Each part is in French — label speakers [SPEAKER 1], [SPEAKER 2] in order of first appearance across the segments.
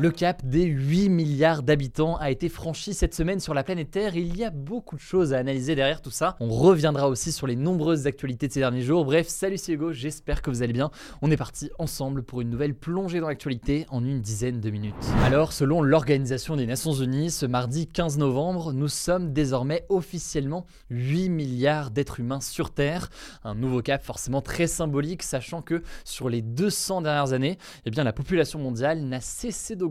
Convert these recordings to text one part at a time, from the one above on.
[SPEAKER 1] Le cap des 8 milliards d'habitants a été franchi cette semaine sur la planète Terre il y a beaucoup de choses à analyser derrière tout ça. On reviendra aussi sur les nombreuses actualités de ces derniers jours. Bref, salut c'est Hugo, j'espère que vous allez bien. On est parti ensemble pour une nouvelle plongée dans l'actualité en une dizaine de minutes. Alors, selon l'Organisation des Nations Unies, ce mardi 15 novembre, nous sommes désormais officiellement 8 milliards d'êtres humains sur Terre. Un nouveau cap forcément très symbolique, sachant que sur les 200 dernières années, eh bien, la population mondiale n'a cessé d'augmenter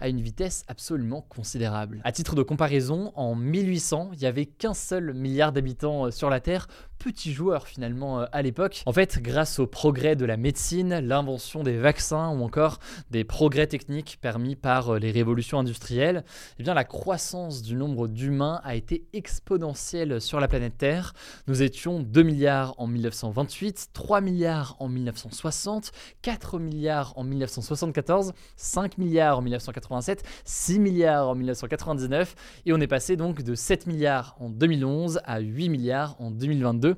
[SPEAKER 1] à une vitesse absolument considérable. À titre de comparaison, en 1800, il n'y avait qu'un seul milliard d'habitants euh, sur la Terre, petit joueur finalement euh, à l'époque. En fait, grâce au progrès de la médecine, l'invention des vaccins ou encore des progrès techniques permis par euh, les révolutions industrielles, eh bien la croissance du nombre d'humains a été exponentielle sur la planète Terre. Nous étions 2 milliards en 1928, 3 milliards en 1960, 4 milliards en 1974, 5 milliards en 1987, 6 milliards en 1999 et on est passé donc de 7 milliards en 2011 à 8 milliards en 2022.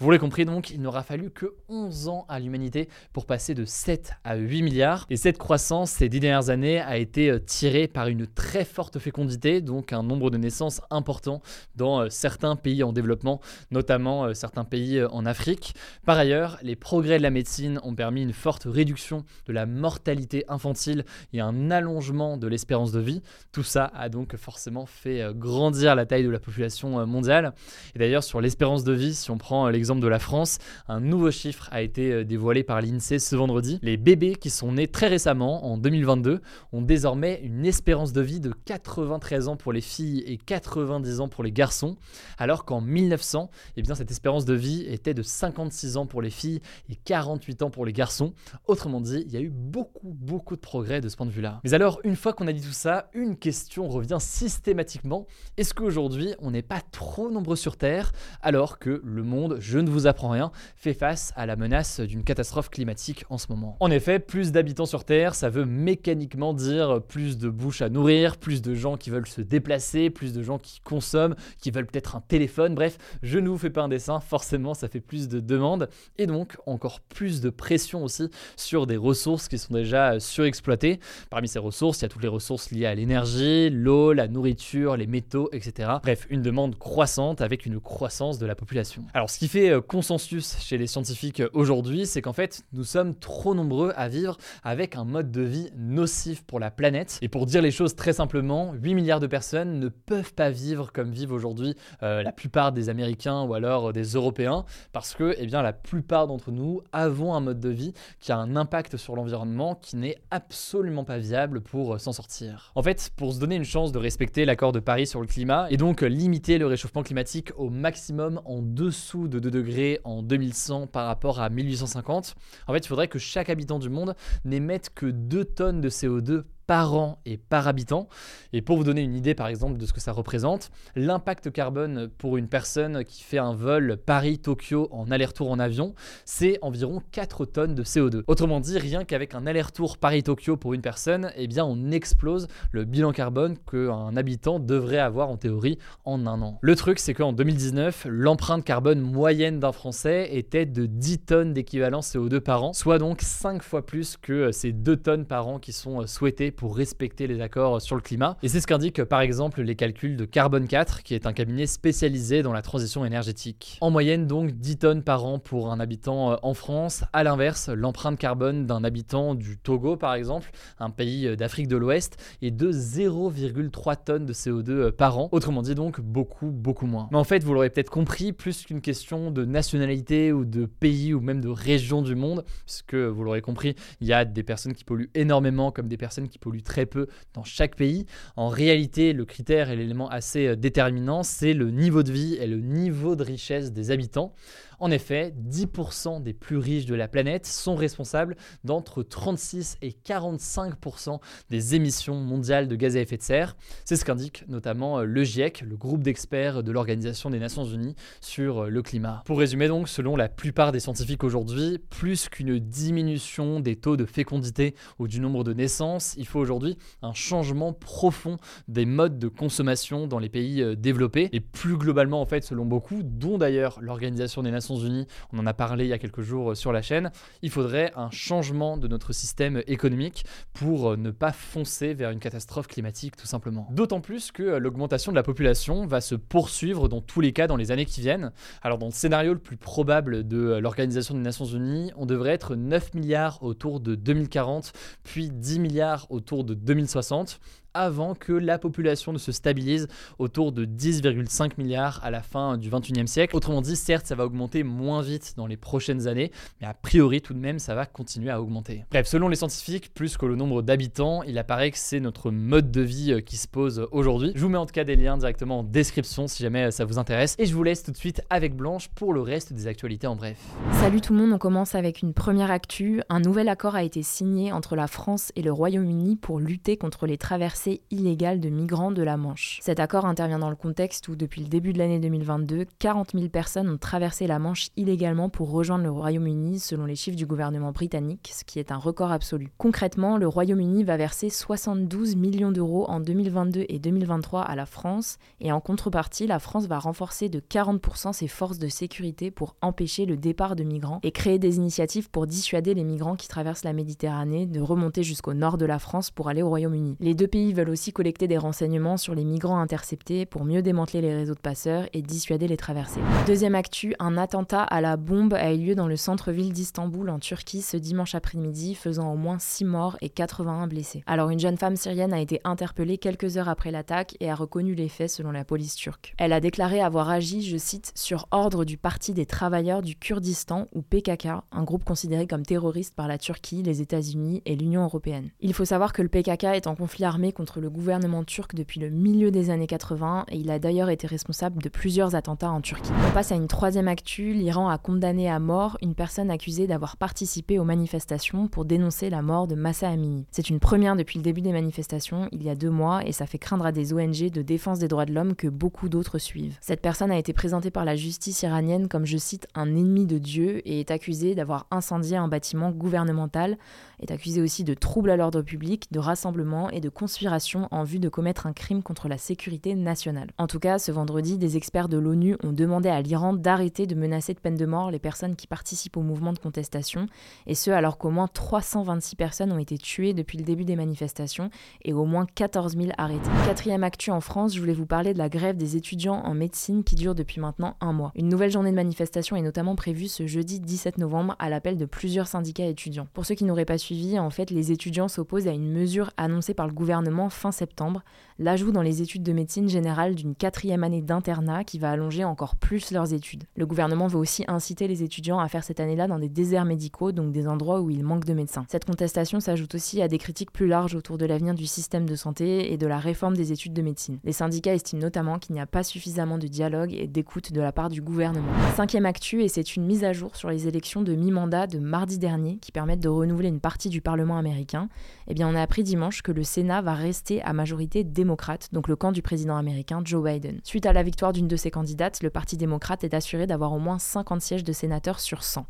[SPEAKER 1] Vous l'avez compris donc, il n'aura fallu que 11 ans à l'humanité pour passer de 7 à 8 milliards. Et cette croissance ces 10 dernières années a été euh, tirée par une très forte fécondité, donc un nombre de naissances important dans euh, certains pays en développement, notamment euh, certains pays en Afrique. Par ailleurs, les progrès de la médecine ont permis une forte réduction de la mortalité infantile et un allongement de l'espérance de vie. Tout ça a donc forcément fait grandir la taille de la population mondiale. Et d'ailleurs, sur l'espérance de vie, si on prend euh, l'exemple de la France, un nouveau chiffre a été euh, dévoilé par l'INSEE ce vendredi. Les bébés qui sont nés très récemment, en 2022, ont désormais une espérance de vie de 93 ans pour les filles et 90 ans pour les garçons, alors qu'en 1900, eh bien, cette espérance de vie était de 56 ans pour les filles et 48 ans pour les garçons. Autrement dit, il y a eu beaucoup, beaucoup de progrès de ce point de vue-là. Mais alors, une fois qu'on a dit tout ça, une question revient systématiquement. Est-ce qu'aujourd'hui, on n'est pas trop nombreux sur Terre alors que le monde, je ne vous apprends rien, fait face à la menace d'une catastrophe climatique en ce moment? En effet, plus d'habitants sur Terre, ça veut mécaniquement dire plus de bouches à nourrir, plus de gens qui veulent se déplacer, plus de gens qui consomment, qui veulent peut-être un téléphone, bref, je ne vous fais pas un dessin, forcément ça fait plus de demandes, et donc encore plus de pression aussi sur des ressources qui sont déjà surexploitées. Parmi ces ressources, il y a toutes les ressources liées à l'énergie, l'eau, la nourriture, les métaux, etc. Bref, une demande croissante avec une croissance de la population. Alors ce qui fait euh, consensus chez les scientifiques euh, aujourd'hui, c'est qu'en fait nous sommes trop nombreux à vivre avec un mode de vie nocif pour la planète. Et pour dire les choses très simplement, 8 milliards de personnes ne peuvent pas vivre comme vivent aujourd'hui euh, la plupart des Américains ou alors des Européens, parce que eh bien, la plupart d'entre nous avons un mode de vie qui a un impact sur l'environnement qui n'est absolument pas pour s'en sortir. En fait, pour se donner une chance de respecter l'accord de Paris sur le climat et donc limiter le réchauffement climatique au maximum en dessous de 2 degrés en 2100 par rapport à 1850, en fait, il faudrait que chaque habitant du monde n'émette que 2 tonnes de CO2 par an et par habitant. Et pour vous donner une idée par exemple de ce que ça représente, l'impact carbone pour une personne qui fait un vol Paris-Tokyo en aller-retour en avion, c'est environ 4 tonnes de CO2. Autrement dit, rien qu'avec un aller-retour Paris-Tokyo pour une personne, eh bien on explose le bilan carbone qu'un habitant devrait avoir en théorie en un an. Le truc c'est qu'en 2019, l'empreinte carbone moyenne d'un Français était de 10 tonnes d'équivalent CO2 par an, soit donc 5 fois plus que ces 2 tonnes par an qui sont souhaitées pour respecter les accords sur le climat. Et c'est ce qu'indiquent par exemple les calculs de Carbone 4, qui est un cabinet spécialisé dans la transition énergétique. En moyenne donc 10 tonnes par an pour un habitant euh, en France. À l'inverse, l'empreinte carbone d'un habitant du Togo par exemple, un pays euh, d'Afrique de l'Ouest, est de 0,3 tonnes de CO2 euh, par an. Autrement dit donc beaucoup beaucoup moins. Mais en fait, vous l'aurez peut-être compris, plus qu'une question de nationalité ou de pays ou même de région du monde, puisque vous l'aurez compris, il y a des personnes qui polluent énormément comme des personnes qui polluent très peu dans chaque pays. En réalité, le critère et l'élément assez euh, déterminant, c'est le niveau de vie et le niveau de richesse des habitants. En effet, 10% des plus riches de la planète sont responsables d'entre 36 et 45% des émissions mondiales de gaz à effet de serre. C'est ce qu'indique notamment euh, le GIEC, le groupe d'experts de l'Organisation des Nations Unies sur euh, le climat. Pour résumer donc, selon la plupart des scientifiques aujourd'hui, plus qu'une diminution des taux de fécondité ou du nombre de naissances, il faut aujourd'hui un changement profond des modes de consommation dans les pays euh, développés et plus globalement en fait selon beaucoup, dont d'ailleurs l'Organisation des Nations On en a parlé il y a quelques jours euh, sur la chaîne, il faudrait un changement de notre système économique pour euh, ne pas foncer vers une catastrophe climatique tout simplement. D'autant plus que euh, l'augmentation de la population va se poursuivre dans tous les cas dans les années qui viennent. Alors dans le scénario le plus probable de l'Organisation des Nations Unies, on devrait être 9 milliards autour de 2040, puis 10 milliards autour de 2060 avant que la population ne se stabilise autour de 10,5 milliards à la fin du 21e siècle. Autrement dit, certes, ça va augmenter moins vite dans les prochaines années, mais a priori tout de même, ça va continuer à augmenter. Bref, selon les scientifiques, plus que le nombre d'habitants, il apparaît que c'est notre mode de vie euh, qui se pose aujourd'hui. Je vous mets en tout cas des liens directement en description si jamais euh, ça vous intéresse. Et je vous laisse tout de suite avec Blanche pour le reste des actualités en bref.
[SPEAKER 2] Salut tout le monde, on commence avec une première actu. Un nouvel accord a été signé entre la France et le Royaume-Uni pour lutter contre les traversées illégale de migrants de la Manche. Cet accord intervient dans le contexte où, depuis le début de l'année 2022, 40 000 personnes ont traversé la Manche illégalement pour rejoindre le Royaume-Uni, selon les chiffres du gouvernement britannique, ce qui est un record absolu. Concrètement, le Royaume-Uni va verser 72 millions d'euros en 2022 et 2023 à la France, et en contrepartie, la France va renforcer de 40% ses forces de sécurité pour empêcher le départ de migrants et créer des initiatives pour dissuader les migrants qui traversent la Méditerranée de remonter jusqu'au nord de la France pour aller au Royaume-Uni. Les deux pays veulent aussi collecter des renseignements sur les migrants interceptés pour mieux démanteler les réseaux de passeurs et dissuader les traversées. Deuxième actu, un attentat à la bombe a eu lieu dans le centre-ville d'Istanbul en Turquie ce dimanche après-midi, faisant au moins 6 morts et 81 blessés. Alors une jeune femme syrienne a été interpellée quelques heures après l'attaque et a reconnu les faits selon la police turque. Elle a déclaré avoir agi, je cite, sur ordre du Parti des travailleurs du Kurdistan ou PKK, un groupe considéré comme terroriste par la Turquie, les États-Unis et l'Union européenne. Il faut savoir que le PKK est en conflit armé contre le gouvernement turc depuis le milieu des années 80 et il a d'ailleurs été responsable de plusieurs attentats en Turquie. On passe à une troisième actu, l'Iran a condamné à mort une personne accusée d'avoir participé aux manifestations pour dénoncer la mort de Massa Amini. C'est une première depuis le début des manifestations, il y a deux mois, et ça fait craindre à des ONG de défense des droits de l'homme que beaucoup d'autres suivent. Cette personne a été présentée par la justice iranienne comme, je cite, un ennemi de Dieu et est accusée d'avoir incendié un bâtiment gouvernemental, est accusée aussi de troubles à l'ordre public, de rassemblement et de conspiration en vue de commettre un crime contre la sécurité nationale. En tout cas, ce vendredi, des experts de l'ONU ont demandé à l'Iran d'arrêter de menacer de peine de mort les personnes qui participent au mouvement de contestation, et ce alors qu'au moins 326 personnes ont été tuées depuis le début des manifestations et au moins 14 000 arrêtés. Quatrième actu en France, je voulais vous parler de la grève des étudiants en médecine qui dure depuis maintenant un mois. Une nouvelle journée de manifestation est notamment prévue ce jeudi 17 novembre à l'appel de plusieurs syndicats étudiants. Pour ceux qui n'auraient pas suivi, en fait, les étudiants s'opposent à une mesure annoncée par le gouvernement fin septembre l'ajout dans les études de médecine générale d'une quatrième année d'internat qui va allonger encore plus leurs études. Le gouvernement veut aussi inciter les étudiants à faire cette année-là dans des déserts médicaux, donc des endroits où il manque de médecins. Cette contestation s'ajoute aussi à des critiques plus larges autour de l'avenir du système de santé et de la réforme des études de médecine. Les syndicats estiment notamment qu'il n'y a pas suffisamment de dialogue et d'écoute de la part du gouvernement. Cinquième actu, et c'est une mise à jour sur les élections de mi-mandat de mardi dernier qui permettent de renouveler une partie du Parlement américain. Eh bien, on a appris dimanche que le Sénat va rester à majorité démocratique donc le camp du président américain Joe Biden. Suite à la victoire d'une de ses candidates, le Parti démocrate est assuré d'avoir au moins 50 sièges de sénateurs sur 100.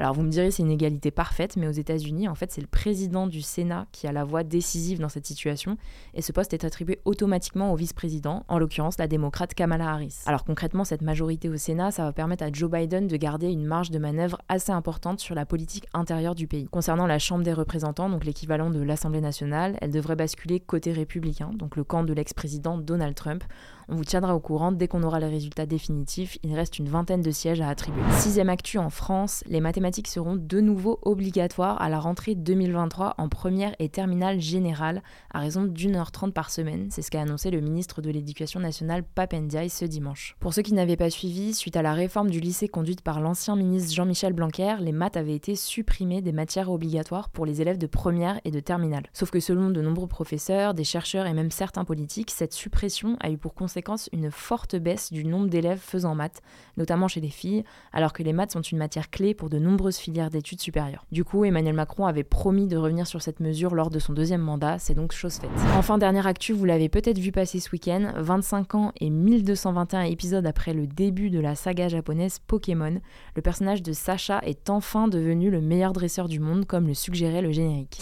[SPEAKER 2] Alors vous me direz c'est une égalité parfaite, mais aux États-Unis, en fait, c'est le président du Sénat qui a la voix décisive dans cette situation, et ce poste est attribué automatiquement au vice-président, en l'occurrence la démocrate Kamala Harris. Alors concrètement, cette majorité au Sénat, ça va permettre à Joe Biden de garder une marge de manœuvre assez importante sur la politique intérieure du pays. Concernant la Chambre des représentants, donc l'équivalent de l'Assemblée nationale, elle devrait basculer côté républicain, donc le camp de l'ex-président Donald Trump. On vous tiendra au courant dès qu'on aura les résultats définitifs. Il reste une vingtaine de sièges à attribuer. Sixième actu en France, les mathématiques seront de nouveau obligatoires à la rentrée 2023 en première et terminale générale à raison d'une heure trente par semaine. C'est ce qu'a annoncé le ministre de l'Éducation nationale Papendiaï ce dimanche. Pour ceux qui n'avaient pas suivi, suite à la réforme du lycée conduite par l'ancien ministre Jean-Michel Blanquer, les maths avaient été supprimées des matières obligatoires pour les élèves de première et de terminale. Sauf que selon de nombreux professeurs, des chercheurs et même certains politiques, cette suppression a eu pour conséquence une forte baisse du nombre d'élèves faisant maths, notamment chez les filles, alors que les maths sont une matière clé pour de nombreuses filières d'études supérieures. Du coup, Emmanuel Macron avait promis de revenir sur cette mesure lors de son deuxième mandat, c'est donc chose faite. Enfin, dernière actu, vous l'avez peut-être vu passer ce week-end, 25 ans et 1221 épisodes après le début de la saga japonaise Pokémon, le personnage de Sacha est enfin devenu le meilleur dresseur du monde, comme le suggérait le générique.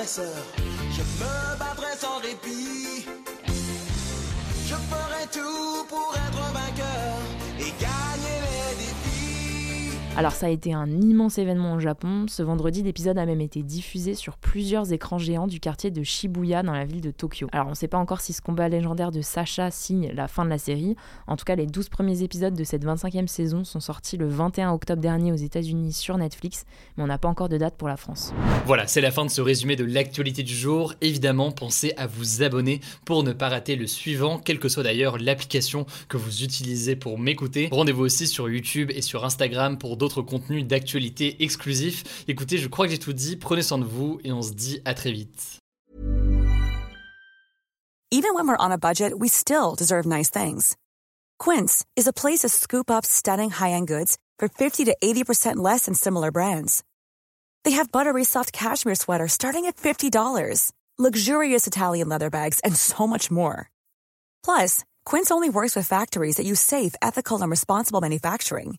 [SPEAKER 3] Je me battrai sans répit. Je ferai tout pour être vainqueur
[SPEAKER 2] Alors ça a été un immense événement au Japon. Ce vendredi, l'épisode a même été diffusé sur plusieurs écrans géants du quartier de Shibuya dans la ville de Tokyo. Alors on ne sait pas encore si ce combat légendaire de Sacha signe la fin de la série. En tout cas, les 12 premiers épisodes de cette 25e saison sont sortis le 21 octobre dernier aux États-Unis sur Netflix, mais on n'a pas encore de date pour la France.
[SPEAKER 1] Voilà, c'est la fin de ce résumé de l'actualité du jour. Évidemment, pensez à vous abonner pour ne pas rater le suivant, quelle que soit d'ailleurs l'application que vous utilisez pour m'écouter. Rendez-vous aussi sur YouTube et sur Instagram pour d'autres contenus d'actualité exclusifs. Écoutez, je crois que j'ai tout dit, prenez soin de vous et on se dit à très vite.
[SPEAKER 4] Even when we're on a budget, we still deserve nice things. Quince is a place to scoop up stunning high-end goods for 50 to 80% less than similar brands. They have buttery soft cashmere sweaters starting at $50, luxurious Italian leather bags, and so much more. Plus, Quince only works with factories that use safe, ethical, and responsible manufacturing.